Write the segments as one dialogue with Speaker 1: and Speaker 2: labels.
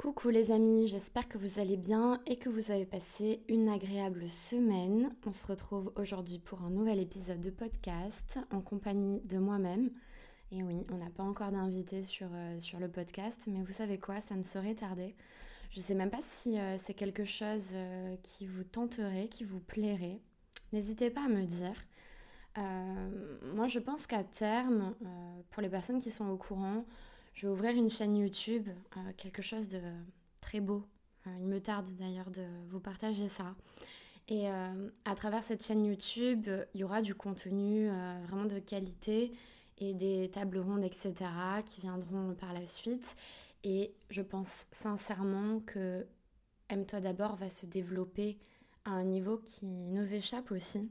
Speaker 1: Coucou les amis, j'espère que vous allez bien et que vous avez passé une agréable semaine. On se retrouve aujourd'hui pour un nouvel épisode de podcast en compagnie de moi-même. Et oui, on n'a pas encore d'invité sur, euh, le podcast, mais vous savez quoi, ça ne saurait tarder. Je ne sais même pas si euh, c'est quelque chose euh, qui vous tenterait, qui vous plairait. N'hésitez pas à me dire. moi, je pense qu'à terme, pour les personnes qui sont au courant, je vais ouvrir une chaîne YouTube, euh, quelque chose de très beau. Euh, il me tarde d'ailleurs de vous partager ça. Et euh, à travers cette chaîne YouTube, il y aura du contenu vraiment de qualité et des tables rondes, etc., qui viendront par la suite. Et je pense sincèrement que Aime-toi d'abord va se développer à un niveau qui nous échappe aussi.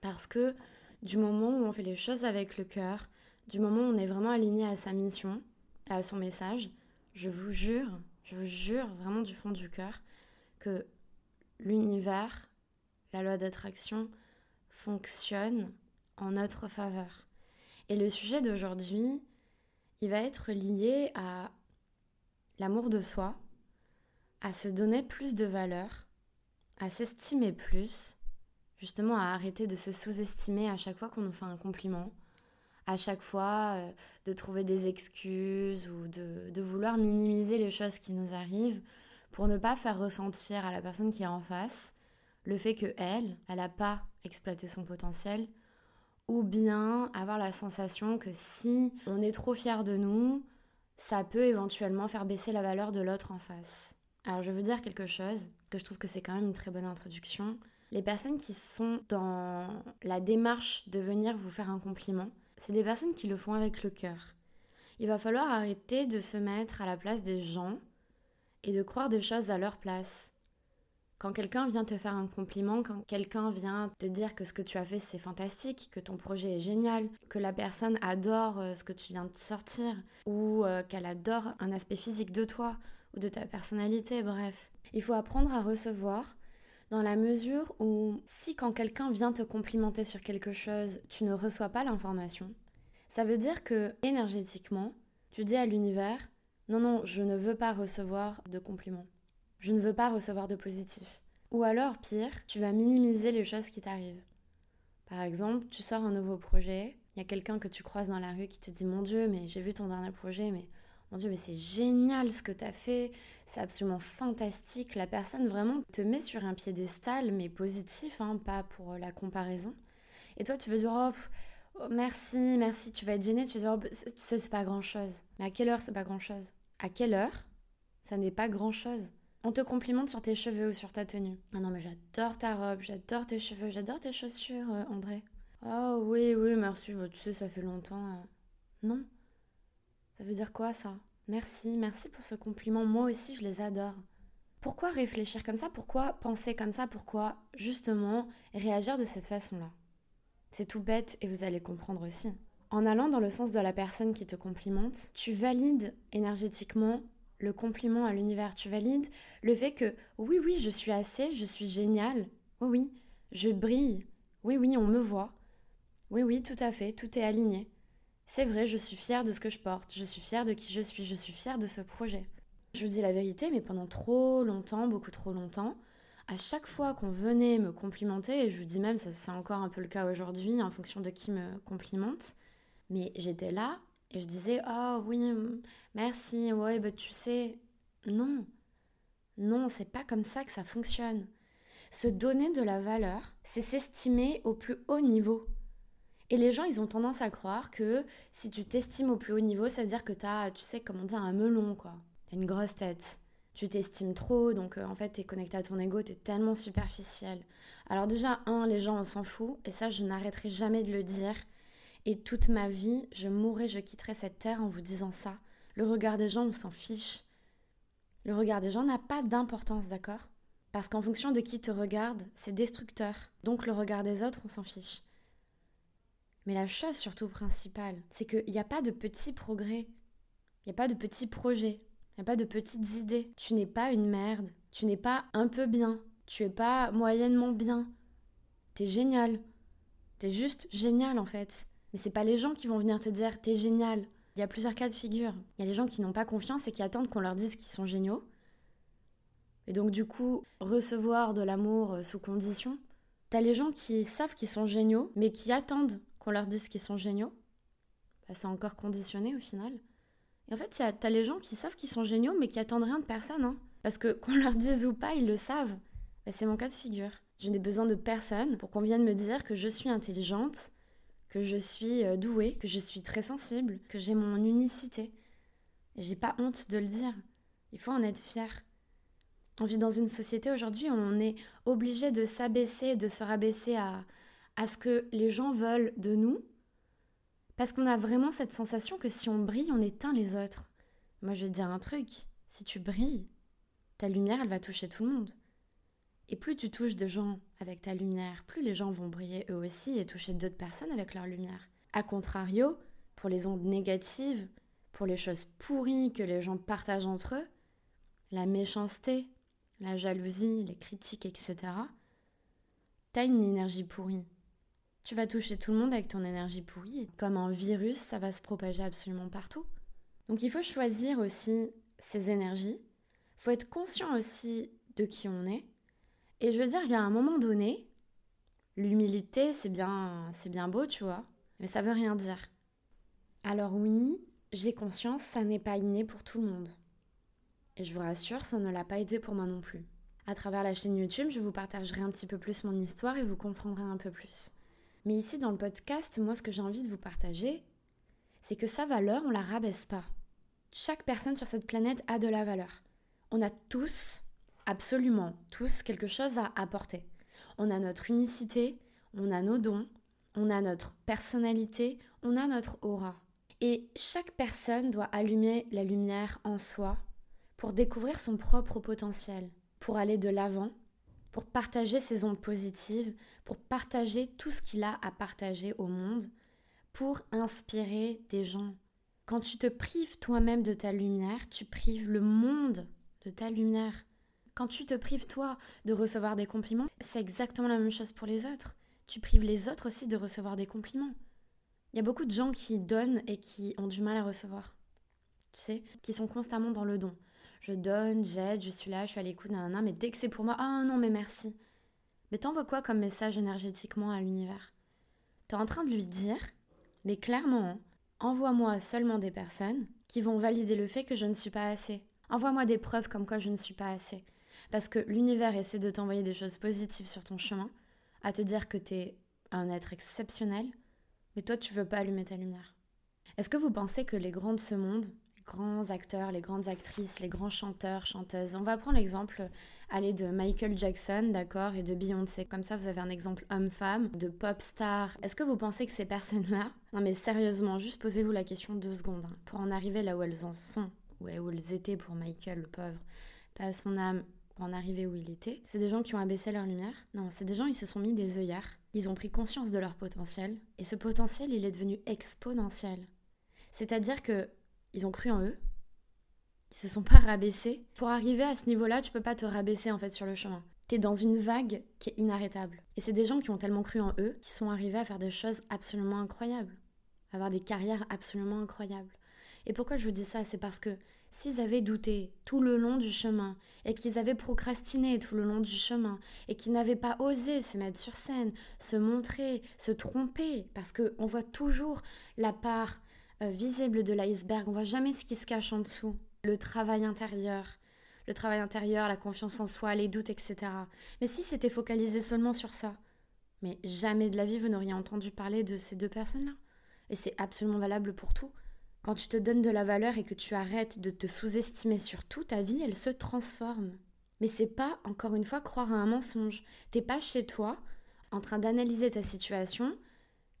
Speaker 1: Parce que du moment où on fait les choses avec le cœur, du moment où on est vraiment aligné à sa mission, à son message, je vous jure, je vous jure vraiment du fond du cœur que l'univers, la loi d'attraction fonctionne en notre faveur. Et le sujet d'aujourd'hui, il va être lié à l'amour de soi, à se donner plus de valeur, à s'estimer plus, justement à arrêter de se sous-estimer à chaque fois qu'on nous fait un compliment, à chaque fois euh, de trouver des excuses ou de, vouloir minimiser les choses qui nous arrivent pour ne pas faire ressentir à la personne qui est en face le fait que elle, elle n'a pas exploité son potentiel, ou bien avoir la sensation que si on est trop fier de nous, ça peut éventuellement faire baisser la valeur de l'autre en face. Alors je veux dire quelque chose, que je trouve que c'est quand même une très bonne introduction. Les personnes qui sont dans la démarche de venir vous faire un compliment, c'est des personnes qui le font avec le cœur. Il va falloir arrêter de se mettre à la place des gens et de croire des choses à leur place. Quand quelqu'un vient te faire un compliment, quand quelqu'un vient te dire que ce que tu as fait c'est fantastique, que ton projet est génial, que la personne adore euh, ce que tu viens de sortir, ou euh, qu'elle adore un aspect physique de toi ou de ta personnalité, bref. Il faut apprendre à recevoir dans la mesure où si quand quelqu'un vient te complimenter sur quelque chose, tu ne reçois pas l'information, ça veut dire que énergétiquement, tu dis à l'univers non non, je ne veux pas recevoir de compliments. Je ne veux pas recevoir de positif. Ou alors pire, tu vas minimiser les choses qui t'arrivent. Par exemple, tu sors un nouveau projet, il y a quelqu'un que tu croises dans la rue qui te dit mon dieu, mais j'ai vu ton dernier projet mais mais c'est génial ce que tu as fait, c'est absolument fantastique. La personne vraiment te met sur un piédestal, mais positif, hein, pas pour la comparaison. Et toi, tu veux dire, oh, oh merci, merci, tu vas être gêné, tu vas dire, oh, c'est pas grand chose. Mais à quelle heure c'est pas grand chose À quelle heure? Ça n'est pas grand chose on te complimente sur tes cheveux ou sur ta tenue. Ah non, mais j'adore ta robe, j'adore tes cheveux, j'adore tes chaussures, euh, André. Oh oui, oui, merci, bah, tu sais, ça fait longtemps. Euh. Non, ça veut dire quoi ça? Merci, merci pour ce compliment. Moi aussi, je les adore. Pourquoi réfléchir comme ça? Pourquoi penser comme ça? Pourquoi justement réagir de cette façon-là? C'est tout bête et vous allez comprendre aussi. En allant dans le sens de la personne qui te complimente, tu valides énergétiquement le compliment à l'univers. Tu valides le fait que oui, oui, je suis assez, je suis génial. Oui, oui, je brille. Oui, oui, on me voit. Oui, oui, tout à fait, tout est aligné. C'est vrai, je suis fière de ce que je porte, je suis fière de qui je suis, je suis fière de ce projet. Je vous dis la vérité, mais pendant trop longtemps, beaucoup trop longtemps, à chaque fois qu'on venait me complimenter, et je vous dis même, c'est encore un peu le cas aujourd'hui, en fonction de qui me complimente, mais j'étais là et je disais, oh oui, merci, ouais, bah tu sais, non, non, c'est pas comme ça que ça fonctionne. Se donner de la valeur, c'est s'estimer au plus haut niveau. Et les gens, ils ont tendance à croire que si tu t'estimes au plus haut niveau, ça veut dire que tu as, tu sais, comment dire, un melon, quoi. Tu as une grosse tête. Tu t'estimes trop, donc euh, en fait, tu es connecté à ton ego, tu es tellement superficiel. Alors déjà, un, les gens, on s'en fout, et ça, je n'arrêterai jamais de le dire. Et toute ma vie, je mourrai, je quitterai cette terre en vous disant ça. Le regard des gens, on s'en fiche. Le regard des gens n'a pas d'importance, d'accord? Parce qu'en fonction de qui te regarde, c'est destructeur. Donc le regard des autres, on s'en fiche. Mais la chose surtout principale, c'est qu'il n'y a pas de petits progrès, il n'y a pas de petits projets, il n'y a pas de petites idées. Tu n'es pas une merde, tu n'es pas un peu bien, tu es pas moyennement bien. T'es génial. T'es juste génial en fait. Mais c'est pas les gens qui vont venir te dire t'es génial. Il y a plusieurs cas de figure. Il y a les gens qui n'ont pas confiance et qui attendent qu'on leur dise qu'ils sont géniaux. Et donc du coup, recevoir de l'amour euh, sous condition. T'as les gens qui savent qu'ils sont géniaux, mais qui attendent qu'on leur dise qu'ils sont géniaux. Bah, c'est encore conditionné au final. Et en fait, t'as les gens qui savent qu'ils sont géniaux, mais qui attendent rien de personne. Hein. Parce que qu'on leur dise ou pas, ils le savent. Bah, c'est mon cas de figure. Je n'ai besoin de personne pour qu'on vienne me dire que je suis intelligente, que je suis euh, douée, que je suis très sensible, que j'ai mon unicité. Et j'ai pas honte de le dire. Il faut en être fier. On vit dans une société aujourd'hui où on est obligé de s'abaisser, de se rabaisser à, à ce que les gens veulent de nous, parce qu'on a vraiment cette sensation que si on brille, on éteint les autres. Moi, je vais te dire un truc, si tu brilles, ta lumière, elle va toucher tout le monde. Et plus tu touches de gens avec ta lumière, plus les gens vont briller eux aussi et toucher d'autres personnes avec leur lumière. A contrario, pour les ondes négatives, pour les choses pourries que les gens partagent entre eux, la méchanceté, la jalousie, les critiques, etc., t'as une énergie pourrie. Tu vas toucher tout le monde avec ton énergie pourrie comme un virus, ça va se propager absolument partout. Donc il faut choisir aussi ses énergies. Il faut être conscient aussi de qui on est. Et je veux dire, il y a un moment donné, l'humilité, c'est bien, c'est bien beau, tu vois, mais ça veut rien dire. Alors oui, j'ai conscience, ça n'est pas inné pour tout le monde. Et je vous rassure, ça ne l'a pas été pour moi non plus. À travers la chaîne YouTube, je vous partagerai un petit peu plus mon histoire et vous comprendrez un peu plus. Mais ici, dans le podcast, moi, ce que j'ai envie de vous partager, c'est que sa valeur, on la rabaisse pas. Chaque personne sur cette planète a de la valeur. On a tous, absolument tous, quelque chose à apporter. On a notre unicité, on a nos dons, on a notre personnalité, on a notre aura. Et chaque personne doit allumer la lumière en soi pour découvrir son propre potentiel, pour aller de l'avant, pour partager ses ondes positives, pour partager tout ce qu'il a à partager au monde, pour inspirer des gens. Quand tu te prives toi-même de ta lumière, tu prives le monde de ta lumière. Quand tu te prives toi de recevoir des compliments, c'est exactement la même chose pour les autres. Tu prives les autres aussi de recevoir des compliments. Il y a beaucoup de gens qui donnent et qui ont du mal à recevoir. Tu sais, qui sont constamment dans le don je donne, j'aide, je suis là, je suis à l'écoute, nan, mais dès que c'est pour moi, ah non, mais merci. Mais t'envoies quoi comme message énergétiquement à l'univers? T'es en train de lui dire, mais clairement, envoie-moi seulement des personnes qui vont valider le fait que je ne suis pas assez. Envoie-moi des preuves comme quoi je ne suis pas assez. Parce que l'univers essaie de t'envoyer des choses positives sur ton chemin, à te dire que t'es un être exceptionnel, mais toi tu veux pas allumer ta lumière. Est-ce que vous pensez que les grands de ce monde, grands acteurs, les grandes actrices, les grands chanteurs, chanteuses. On va prendre l'exemple aller de Michael Jackson, d'accord, et de Beyoncé. Comme ça, vous avez un exemple homme-femme, de pop star. Est-ce que vous pensez que ces personnes-là, non mais sérieusement, juste posez-vous la question deux secondes, hein, pour en arriver là où elles en sont, où elles étaient pour Michael, le pauvre, pas à son âme, pour en arriver où il était, c'est des gens qui ont abaissé leur lumière. Non, c'est des gens, ils se sont mis des œillères. Ils ont pris conscience de leur potentiel. Et ce potentiel, il est devenu exponentiel. C'est-à-dire que ils ont cru en eux. Ils se sont pas rabaissés. Pour arriver à ce niveau-là, tu peux pas te rabaisser en fait sur le chemin. T'es dans une vague qui est inarrêtable. Et c'est des gens qui ont tellement cru en eux qui sont arrivés à faire des choses absolument incroyables. avoir des carrières absolument incroyables. Et pourquoi je vous dis ça? C'est parce que s'ils avaient douté tout le long du chemin et qu'ils avaient procrastiné tout le long du chemin et qu'ils n'avaient pas osé se mettre sur scène, se montrer, se tromper, parce qu'on voit toujours la part visible de l'iceberg. On voit jamais ce qui se cache en dessous. Le travail intérieur, le travail intérieur, la confiance en soi, les doutes, etc. Mais si c'était focalisé seulement sur ça, mais jamais de la vie vous n'auriez entendu parler de ces deux personnes-là. Et c'est absolument valable pour tout. Quand tu te donnes de la valeur et que tu arrêtes de te sous-estimer sur tout, ta vie, elle se transforme. Mais c'est pas, encore une fois, croire à un mensonge. T'es pas chez toi, en train d'analyser ta situation,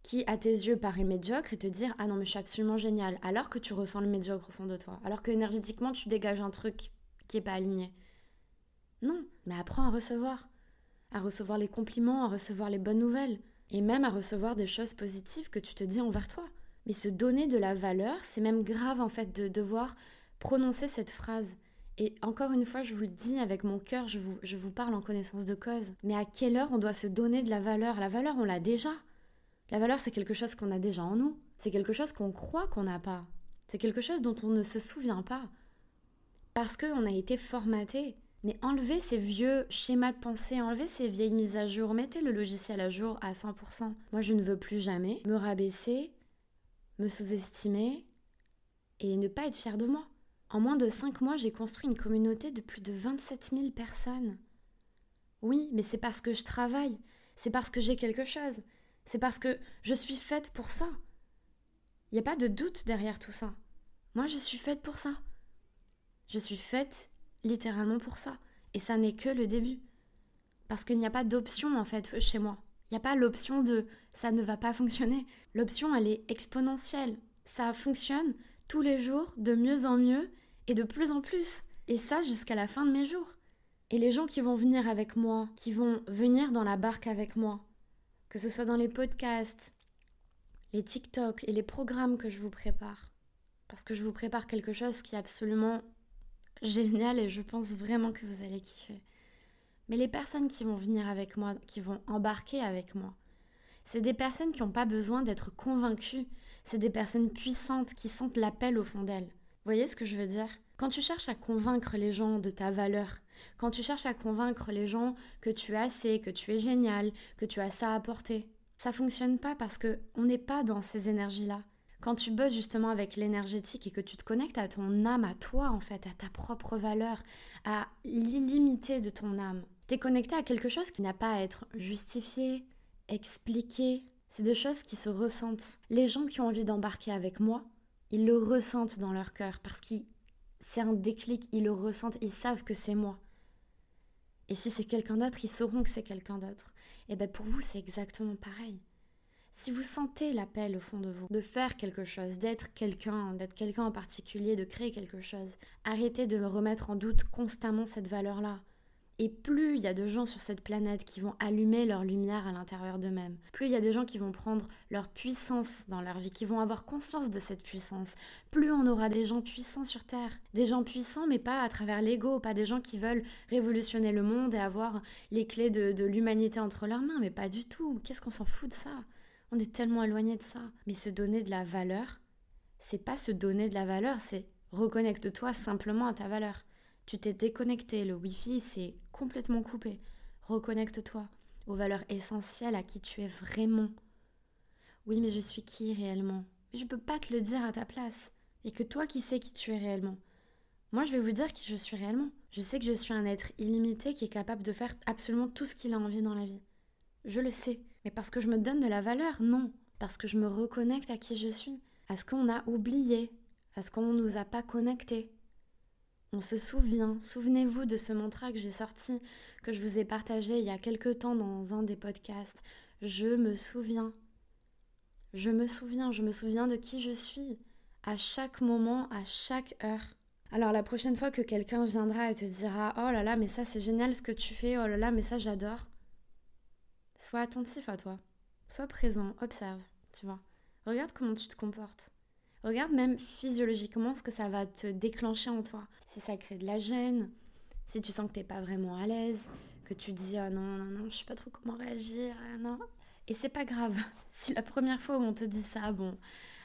Speaker 1: qui, à tes yeux, paraît médiocre et te dire Ah non, mais je suis absolument génial, alors que tu ressens le médiocre au fond de toi, alors que énergétiquement tu dégages un truc qui est pas aligné. Non, mais apprends à recevoir. À recevoir les compliments, à recevoir les bonnes nouvelles, et même à recevoir des choses positives que tu te dis envers toi. Mais se donner de la valeur, c'est même grave en fait de devoir prononcer cette phrase. Et encore une fois, je vous le dis avec mon cœur, je vous, je vous parle en connaissance de cause. Mais à quelle heure on doit se donner de la valeur? La valeur, on l'a déjà. La valeur, c'est quelque chose qu'on a déjà en nous. C'est quelque chose qu'on croit qu'on n'a pas. C'est quelque chose dont on ne se souvient pas. Parce qu'on a été formaté. Mais enlevez ces vieux schémas de pensée, enlevez ces vieilles mises à jour, mettez le logiciel à jour à 100%. Moi, je ne veux plus jamais me rabaisser, me sous-estimer et ne pas être fière de moi. En moins de 5 mois, j'ai construit une communauté de plus de 27 000 personnes. Oui, mais c'est parce que je travaille, c'est parce que j'ai quelque chose, c'est parce que je suis faite pour ça. Il n'y a pas de doute derrière tout ça. Moi, je suis faite pour ça. Je suis faite littéralement pour ça. Et ça n'est que le début. Parce qu'il n'y a pas d'option, en fait, chez moi. Il n'y a pas l'option de ça ne va pas fonctionner. L'option, elle est exponentielle. Ça fonctionne tous les jours, de mieux en mieux, et de plus en plus. Et ça jusqu'à la fin de mes jours. Et les gens qui vont venir avec moi, qui vont venir dans la barque avec moi, que ce soit dans les podcasts, les TikTok et les programmes que je vous prépare, parce que je vous prépare quelque chose qui est absolument génial et je pense vraiment que vous allez kiffer. Mais les personnes qui vont venir avec moi, qui vont embarquer avec moi, c'est des personnes qui n'ont pas besoin d'être convaincues, c'est des personnes puissantes qui sentent l'appel au fond d'elles. Vous voyez ce que je veux dire? Quand tu cherches à convaincre les gens de ta valeur, quand tu cherches à convaincre les gens que tu es assez, que tu es génial, que tu as ça à apporter, ça fonctionne pas parce que on n'est pas dans ces énergies-là. Quand tu bosses justement avec l'énergétique et que tu te connectes à ton âme, à toi en fait, à ta propre valeur, à l'illimité de ton âme, tu es connecté à quelque chose qui n'a pas à être justifié, expliqué. C'est des choses qui se ressentent. Les gens qui ont envie d'embarquer avec moi, ils le ressentent dans leur cœur parce que c'est un déclic, ils le ressentent, ils savent que c'est moi. Et si c'est quelqu'un d'autre, ils sauront que c'est quelqu'un d'autre. Et bien pour vous, c'est exactement pareil. Si vous sentez l'appel au fond de vous, de faire quelque chose, d'être quelqu'un, d'être quelqu'un en particulier, de créer quelque chose, arrêtez de remettre en doute constamment cette valeur-là. Et plus il y a de gens sur cette planète qui vont allumer leur lumière à l'intérieur d'eux-mêmes, plus il y a des gens qui vont prendre leur puissance dans leur vie, qui vont avoir conscience de cette puissance, plus on aura des gens puissants sur Terre. Des gens puissants, mais pas à travers l'ego, pas des gens qui veulent révolutionner le monde et avoir les clés de, de l'humanité entre leurs mains, mais pas du tout. Qu'est-ce qu'on s'en fout de ça? On est tellement éloigné de ça. Mais se donner de la valeur, c'est pas se donner de la valeur, c'est reconnecte-toi simplement à ta valeur. Tu t'es déconnecté, le Wi-Fi s'est complètement coupé. Reconnecte-toi aux valeurs essentielles à qui tu es vraiment. Oui, mais je suis qui réellement? Je ne peux pas te le dire à ta place. Et que toi qui sais qui tu es réellement. Moi, je vais vous dire qui je suis réellement. Je sais que je suis un être illimité qui est capable de faire absolument tout ce qu'il a envie dans la vie. Je le sais. Mais parce que je me donne de la valeur? Non. Parce que je me reconnecte à qui je suis. À ce qu'on a oublié. À ce qu'on ne nous a pas connecté. On se souvient, souvenez-vous de ce mantra que j'ai sorti, que je vous ai partagé il y a quelque temps dans un des podcasts. Je me souviens. Je me souviens, je me souviens de qui je suis, à chaque moment, à chaque heure. Alors la prochaine fois que quelqu'un viendra et te dira Oh là là, mais ça c'est génial ce que tu fais, oh là là, mais ça j'adore. Sois attentif à toi. Sois présent, observe, tu vois. Regarde comment tu te comportes. Regarde même physiologiquement ce que ça va te déclencher en toi. Si ça crée de la gêne, si tu sens que t'es pas vraiment à l'aise, que tu dis ah non non non, je sais pas trop comment réagir, ah non. Et c'est pas grave. Si la première fois où on te dit ça, bon,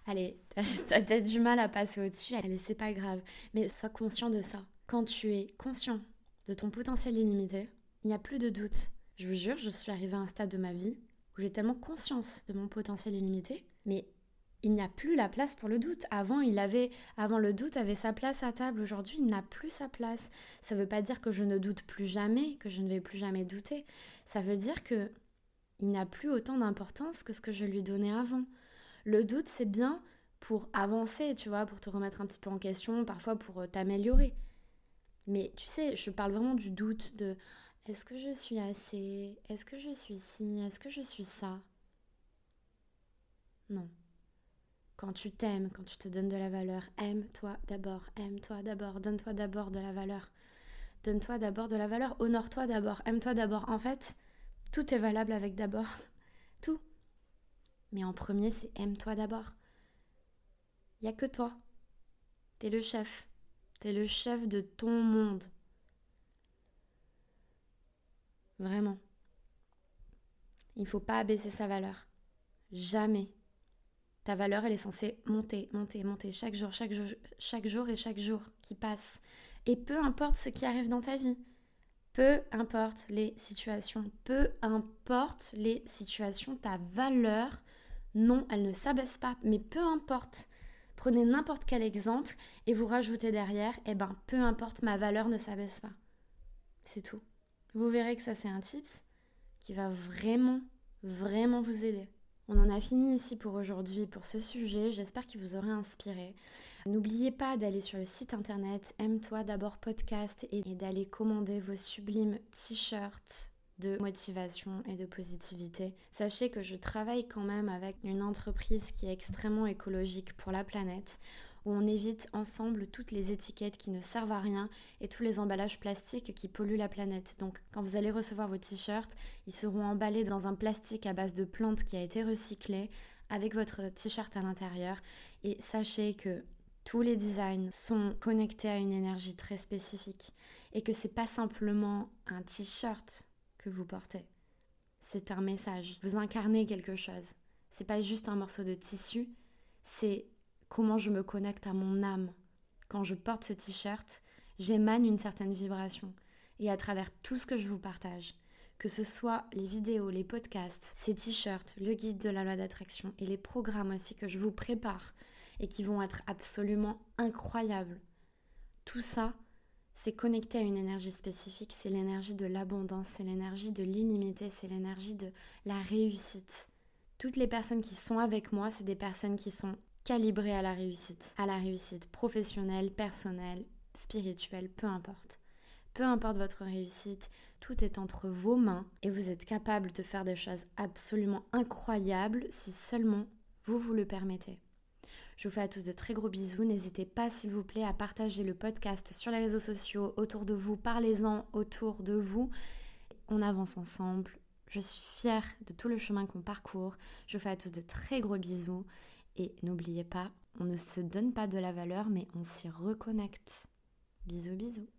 Speaker 1: allez, t'as peut-être du mal à passer au-dessus, allez, c'est pas grave. Mais sois conscient de ça. Quand tu es conscient de ton potentiel illimité, il n'y a plus de doute. Je vous jure, je suis arrivée à un stade de ma vie où j'ai tellement conscience de mon potentiel illimité, mais il n'y a plus la place pour le doute. Avant, il avait, avant le doute avait sa place à table. Aujourd'hui, il n'a plus sa place. Ça ne veut pas dire que je ne doute plus jamais, que je ne vais plus jamais douter. Ça veut dire que il n'a plus autant d'importance que ce que je lui donnais avant. Le doute, c'est bien pour avancer, tu vois, pour te remettre un petit peu en question, parfois pour euh, t'améliorer. Mais tu sais, je parle vraiment du doute de est-ce que je suis assez? Est-ce que je suis ci? Est-ce que je suis ça? Non. Quand tu t'aimes, quand tu te donnes de la valeur, aime-toi d'abord, aime-toi d'abord, donne-toi d'abord de la valeur. Donne-toi d'abord de la valeur, honore-toi d'abord, aime-toi d'abord. En fait, tout est valable avec d'abord. Tout. Mais en premier, c'est aime-toi d'abord. Il n'y a que toi. T'es le chef. T'es le chef de ton monde. Vraiment. Il ne faut pas abaisser sa valeur. Jamais. Ta valeur, elle est censée monter, monter, monter chaque jour, chaque jour, chaque jour et chaque jour qui passe. Et peu importe ce qui arrive dans ta vie, peu importe les situations, peu importe les situations, ta valeur, non, elle ne s'abaisse pas, mais peu importe. Prenez n'importe quel exemple et vous rajoutez derrière, eh ben, peu importe, ma valeur ne s'abaisse pas. C'est tout. Vous verrez que ça, c'est un tips qui va vraiment, vraiment vous aider. On en a fini ici pour aujourd'hui pour ce sujet. J'espère qu'il vous aura inspiré. N'oubliez pas d'aller sur le site internet Aime-toi d'abord podcast et d'aller commander vos sublimes t-shirts de motivation et de positivité. Sachez que je travaille quand même avec une entreprise qui est extrêmement écologique pour la planète où on évite ensemble toutes les étiquettes qui ne servent à rien et tous les emballages plastiques qui polluent la planète. Donc quand vous allez recevoir vos t-shirts, ils seront emballés dans un plastique à base de plantes qui a été recyclé avec votre t-shirt à l'intérieur. Et sachez que tous les designs sont connectés à une énergie très spécifique et que c'est pas simplement un t-shirt que vous portez. C'est un message. Vous incarnez quelque chose. C'est pas juste un morceau de tissu, c'est comment je me connecte à mon âme. Quand je porte ce t-shirt, j'émane une certaine vibration. Et à travers tout ce que je vous partage, que ce soit les vidéos, les podcasts, ces t-shirts, le guide de la loi d'attraction et les programmes aussi que je vous prépare et qui vont être absolument incroyables. Tout ça, c'est connecté à une énergie spécifique, c'est l'énergie de l'abondance, c'est l'énergie de l'illimité, c'est l'énergie de la réussite. Toutes les personnes qui sont avec moi, c'est des personnes qui sont calibré à la réussite, à la réussite professionnelle, personnelle, spirituelle, peu importe. Peu importe votre réussite, tout est entre vos mains et vous êtes capable de faire des choses absolument incroyables si seulement vous vous le permettez. Je vous fais à tous de très gros bisous. N'hésitez pas, s'il vous plaît, à partager le podcast sur les réseaux sociaux, autour de vous. Parlez-en autour de vous. On avance ensemble. Je suis fière de tout le chemin qu'on parcourt. Je vous fais à tous de très gros bisous et n'oubliez pas, on ne se donne pas de la valeur, mais on s'y reconnecte. Bisous bisous.